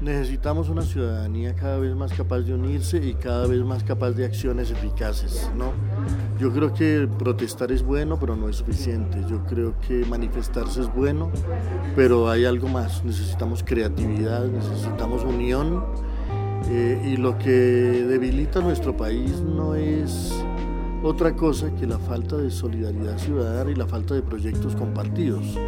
Necesitamos una ciudadanía cada vez más capaz de unirse y cada vez más capaz de acciones eficaces, ¿no? Yo creo que protestar es bueno, pero no es suficiente. Yo creo que manifestarse es bueno, pero hay algo más. Necesitamos creatividad, necesitamos unión eh, y lo que debilita nuestro país no es otra cosa que la falta de solidaridad ciudadana y la falta de proyectos compartidos.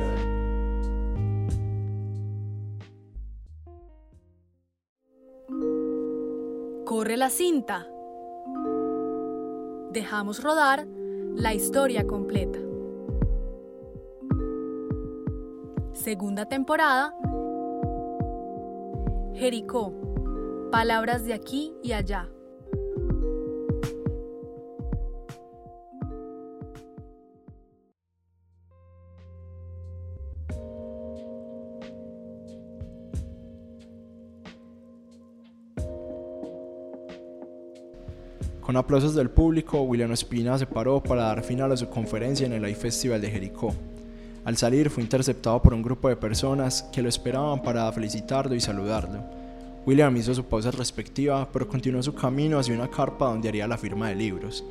La cinta. Dejamos rodar la historia completa. Segunda temporada. Jericó. Palabras de aquí y allá. Con aplausos del público, William Espina se paró para dar final a su conferencia en el iFestival de Jericó. Al salir fue interceptado por un grupo de personas que lo esperaban para felicitarlo y saludarlo. William hizo su pausa respectiva, pero continuó su camino hacia una carpa donde haría la firma de libros.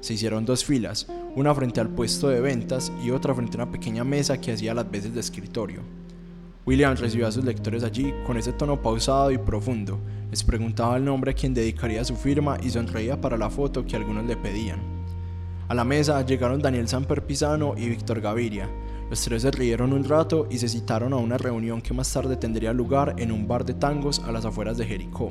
Se hicieron dos filas, una frente al puesto de ventas y otra frente a una pequeña mesa que hacía las veces de escritorio. William recibió a sus lectores allí con ese tono pausado y profundo. Les preguntaba el nombre a quien dedicaría su firma y sonreía para la foto que algunos le pedían. A la mesa llegaron Daniel Samper Pisano y Víctor Gaviria. Los tres se rieron un rato y se citaron a una reunión que más tarde tendría lugar en un bar de tangos a las afueras de Jericó.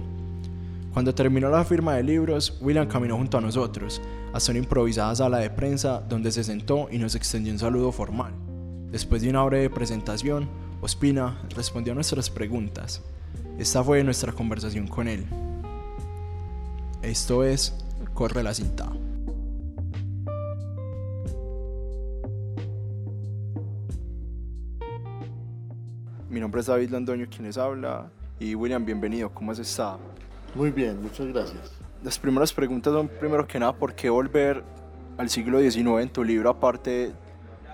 Cuando terminó la firma de libros, William caminó junto a nosotros, hasta una improvisada sala de prensa donde se sentó y nos extendió un saludo formal. Después de una breve presentación, Ospina respondió a nuestras preguntas. Esta fue nuestra conversación con él. Esto es Corre la cinta. Mi nombre es David Londoño, quien les habla. Y William, bienvenido. ¿Cómo has estado? Muy bien, muchas gracias. Las primeras preguntas son, primero que nada, ¿por qué volver al siglo XIX en tu libro, aparte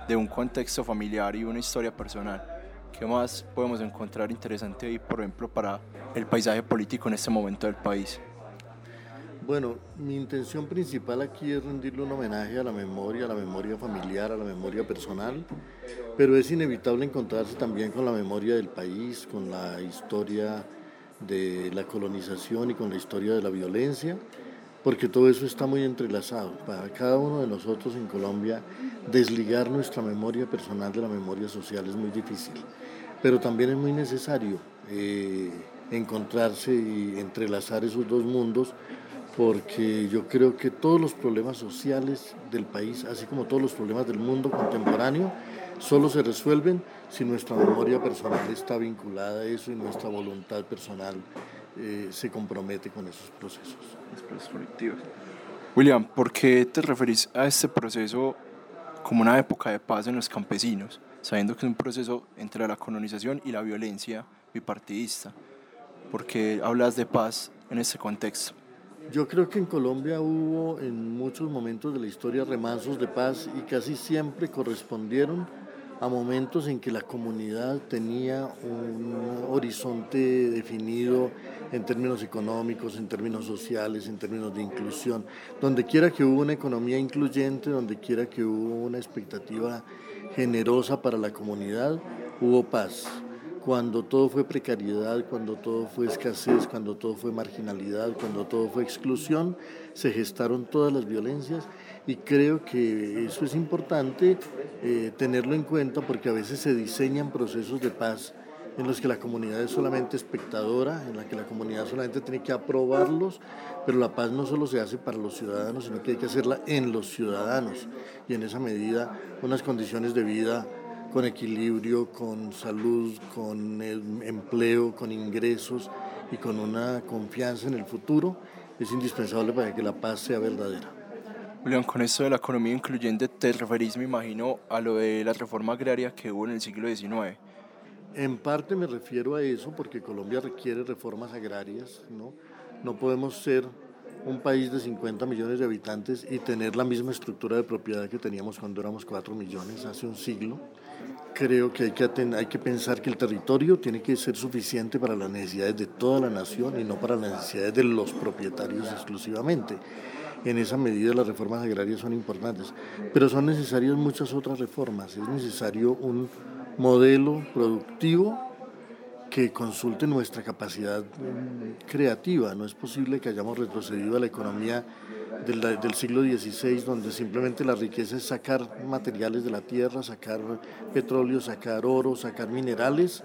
de un contexto familiar y una historia personal? ¿Qué más podemos encontrar interesante ahí, por ejemplo, para el paisaje político en este momento del país? Bueno, mi intención principal aquí es rendirle un homenaje a la memoria, a la memoria familiar, a la memoria personal, pero es inevitable encontrarse también con la memoria del país, con la historia de la colonización y con la historia de la violencia, porque todo eso está muy entrelazado. Para cada uno de nosotros en Colombia, desligar nuestra memoria personal de la memoria social es muy difícil pero también es muy necesario eh, encontrarse y entrelazar esos dos mundos porque yo creo que todos los problemas sociales del país, así como todos los problemas del mundo contemporáneo, solo se resuelven si nuestra memoria personal está vinculada a eso y nuestra voluntad personal eh, se compromete con esos procesos. William, ¿por qué te referís a este proceso como una época de paz en los campesinos? sabiendo que es un proceso entre la colonización y la violencia bipartidista. ¿Por qué hablas de paz en ese contexto? Yo creo que en Colombia hubo en muchos momentos de la historia remansos de paz y casi siempre correspondieron a momentos en que la comunidad tenía un horizonte definido en términos económicos, en términos sociales, en términos de inclusión. Donde quiera que hubo una economía incluyente, donde quiera que hubo una expectativa generosa para la comunidad, hubo paz. Cuando todo fue precariedad, cuando todo fue escasez, cuando todo fue marginalidad, cuando todo fue exclusión, se gestaron todas las violencias y creo que eso es importante eh, tenerlo en cuenta porque a veces se diseñan procesos de paz en los que la comunidad es solamente espectadora, en la que la comunidad solamente tiene que aprobarlos, pero la paz no solo se hace para los ciudadanos, sino que hay que hacerla en los ciudadanos y en esa medida unas condiciones de vida con equilibrio, con salud, con empleo, con ingresos y con una confianza en el futuro es indispensable para que la paz sea verdadera. Julián, con esto de la economía incluyente te referís, me imagino, a lo de la reforma agraria que hubo en el siglo XIX en parte me refiero a eso porque Colombia requiere reformas agrarias, ¿no? No podemos ser un país de 50 millones de habitantes y tener la misma estructura de propiedad que teníamos cuando éramos 4 millones hace un siglo. Creo que hay que, hay que pensar que el territorio tiene que ser suficiente para las necesidades de toda la nación y no para las necesidades de los propietarios exclusivamente. En esa medida las reformas agrarias son importantes, pero son necesarias muchas otras reformas. Es necesario un modelo productivo que consulte nuestra capacidad creativa. No es posible que hayamos retrocedido a la economía del, del, siglo XVI, donde simplemente la riqueza es sacar materiales de la tierra, sacar petróleo, sacar oro, sacar minerales,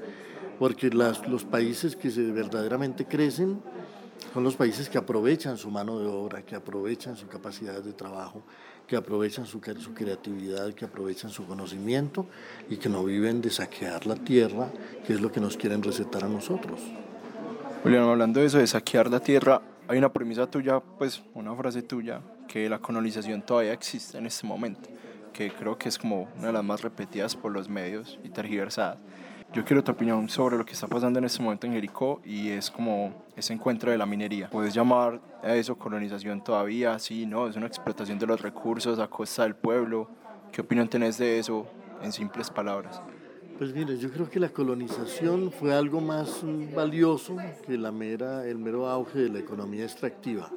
porque las, los países que se verdaderamente crecen son los países que aprovechan su mano de obra, que aprovechan su capacidad de trabajo, que aprovechan su, su, creatividad, que aprovechan su conocimiento y que no viven de saquear la tierra, que es lo que nos quieren recetar a nosotros. Julián, hablando de eso, de saquear la tierra, hay una premisa tuya, pues una frase tuya, que la colonización todavía existe en este momento, que creo que es como una de las más repetidas por los medios y tergiversadas. Yo quiero tu opinión sobre lo que está pasando en este momento en Jericó y es como ese encuentro de la minería. ¿Puedes llamar a eso colonización todavía? Sí, no, es una explotación de los recursos a costa del pueblo. ¿Qué opinión tenés de eso en simples palabras? Pues mire, yo creo que la colonización fue algo más valioso que la mera, el mero auge de la economía extractiva,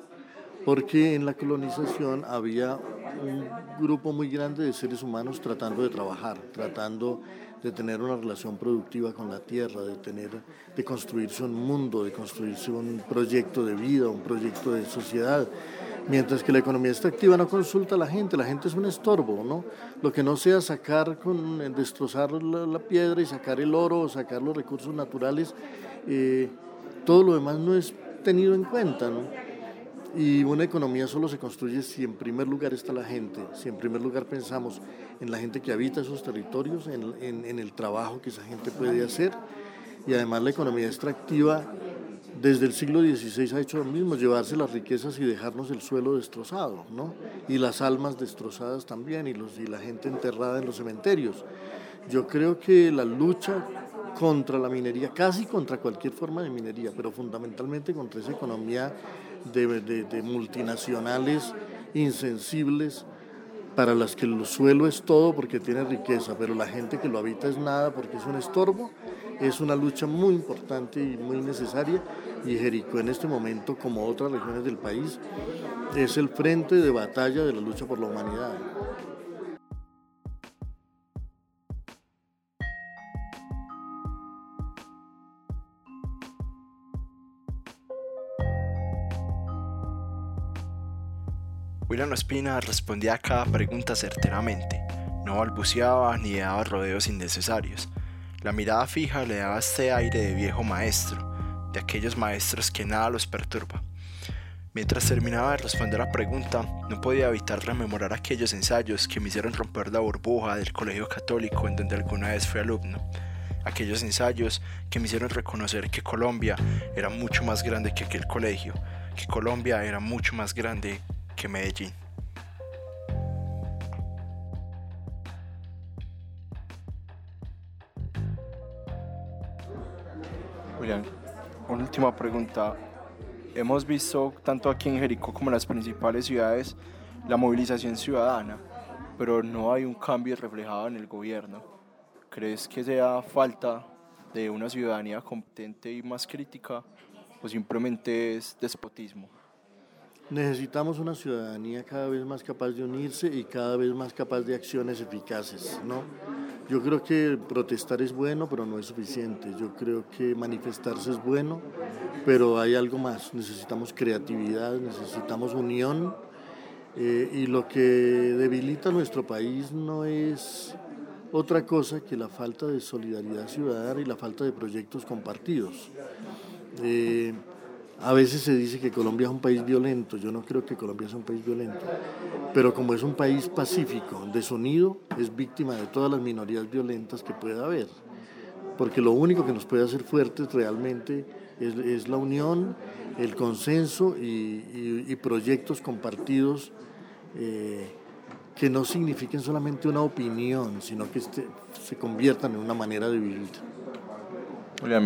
porque en la colonización había un grupo muy grande de seres humanos tratando de trabajar, tratando de tener una relación productiva con la tierra, de, tener, de construirse un mundo, de construirse un proyecto de vida, un proyecto de sociedad. Mientras que la economía extractiva no consulta a la gente, la gente es un estorbo, ¿no? Lo que no sea sacar, con, destrozar la, piedra y sacar el oro, o sacar los recursos naturales, eh, todo lo demás no es tenido en cuenta, ¿no? Y una economía solo se construye si en primer lugar está la gente, si en primer lugar pensamos en la gente que habita esos territorios, en, en, el trabajo que esa gente puede hacer. Y además la economía extractiva desde el siglo XVI ha hecho lo mismo, llevarse las riquezas y dejarnos el suelo destrozado, ¿no? Y las almas destrozadas también, y, los, y la gente enterrada en los cementerios. Yo creo que la lucha contra la minería, casi contra cualquier forma de minería, pero fundamentalmente contra esa economía de, multinacionales insensibles para las que el suelo es todo porque tiene riqueza, pero la gente que lo habita es nada porque es un estorbo, es una lucha muy importante y muy necesaria y Jericó en este momento, como otras regiones del país, es el frente de batalla de la lucha por la humanidad. William Espina respondía a cada pregunta certeramente, no balbuceaba ni daba rodeos innecesarios. La mirada fija le daba este aire de viejo maestro, de aquellos maestros que nada los perturba. Mientras terminaba de responder la pregunta, no podía evitar rememorar aquellos ensayos que me hicieron romper la burbuja del colegio católico en donde alguna vez fui alumno. Aquellos ensayos que me hicieron reconocer que Colombia era mucho más grande que aquel colegio, que Colombia era mucho más grande que Medellín. Julián, una última pregunta. Hemos visto tanto aquí en Jericó como en las principales ciudades la movilización ciudadana, pero no hay un cambio reflejado en el gobierno. ¿Crees que sea falta de una ciudadanía competente y más crítica o simplemente es despotismo? Necesitamos una ciudadanía cada vez más capaz de unirse y cada vez más capaz de acciones eficaces, ¿no? Yo creo que protestar es bueno, pero no es suficiente. Yo creo que manifestarse es bueno, pero hay algo más. Necesitamos creatividad, necesitamos unión eh, y lo que debilita nuestro país no es otra cosa que la falta de solidaridad ciudadana y la falta de proyectos compartidos. Eh, a veces se dice que Colombia es un país violento, yo no creo que Colombia sea un país violento, pero como es un país pacífico, desunido, es víctima de todas las minorías violentas que pueda haber, porque lo único que nos puede hacer fuertes realmente es, la unión, el consenso y, proyectos compartidos eh, que no signifiquen solamente una opinión, sino que este, se conviertan en una manera de vivir. Oye, a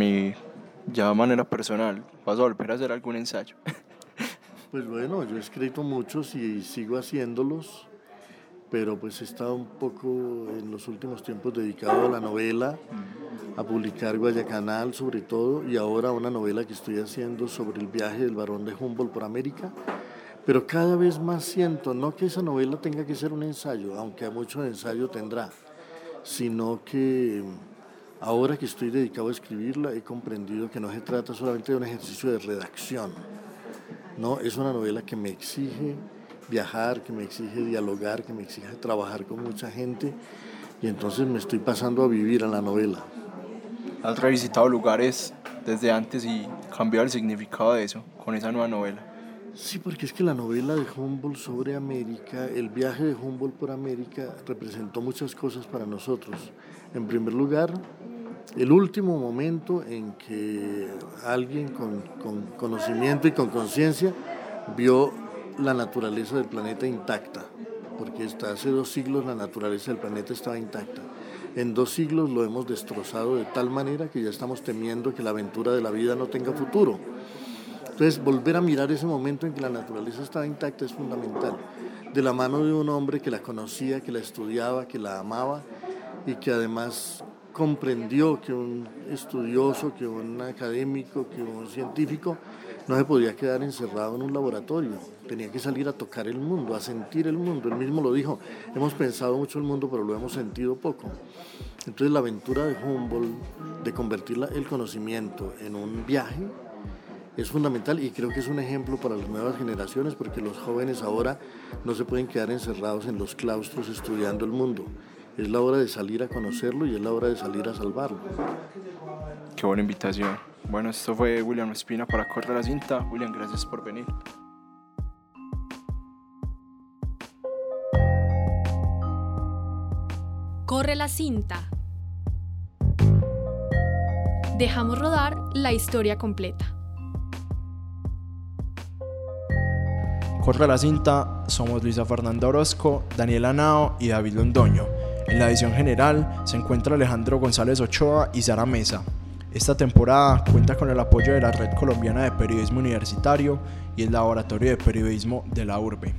ya de manera personal, vas a volver a hacer algún ensayo. Pues bueno, yo he escrito muchos y sigo haciéndolos, pero pues he estado un poco en los últimos tiempos dedicado a la novela, a publicar Guayacanal sobre todo, y ahora una novela que estoy haciendo sobre el viaje del barón de Humboldt por América. Pero cada vez más siento, no que esa novela tenga que ser un ensayo, aunque mucho ensayo tendrá, sino que ahora que estoy dedicado a escribirla he comprendido que no se trata solamente de un ejercicio de redacción, no, es una novela que me exige viajar, que me exige dialogar, que me exige trabajar con mucha gente y entonces me estoy pasando a vivir a la novela. ¿Has revisitado lugares desde antes y cambiado el significado de eso con esa nueva novela? Sí, porque es que la novela de Humboldt sobre América, el viaje de Humboldt por América representó muchas cosas para nosotros. En primer lugar, el último momento en que alguien con, conocimiento y con conciencia vio la naturaleza del planeta intacta, porque hasta hace dos siglos la naturaleza del planeta estaba intacta. En dos siglos lo hemos destrozado de tal manera que ya estamos temiendo que la aventura de la vida no tenga futuro. Entonces, volver a mirar ese momento en que la naturaleza estaba intacta es fundamental. De la mano de un hombre que la conocía, que la estudiaba, que la amaba y que además comprendió que un estudioso, que un académico, que un científico no se podía quedar encerrado en un laboratorio, tenía que salir a tocar el mundo, a sentir el mundo. Él mismo lo dijo, hemos pensado mucho el mundo, pero lo hemos sentido poco. Entonces la aventura de Humboldt de convertir el conocimiento en un viaje es fundamental y creo que es un ejemplo para las nuevas generaciones porque los jóvenes ahora no se pueden quedar encerrados en los claustros estudiando el mundo es la hora de salir a conocerlo y es la hora de salir a salvarlo. Qué buena invitación. Bueno, esto fue William Espina para Corre la Cinta. William, gracias por venir. Corre la cinta. Dejamos rodar la historia completa. Corre la cinta, somos Luisa Fernanda Orozco, Daniela Nao y David Londoño. En la edición general se encuentra Alejandro González Ochoa y Sara Mesa. Esta temporada cuenta con el apoyo de la Red Colombiana de Periodismo Universitario y el Laboratorio de Periodismo de la URBE.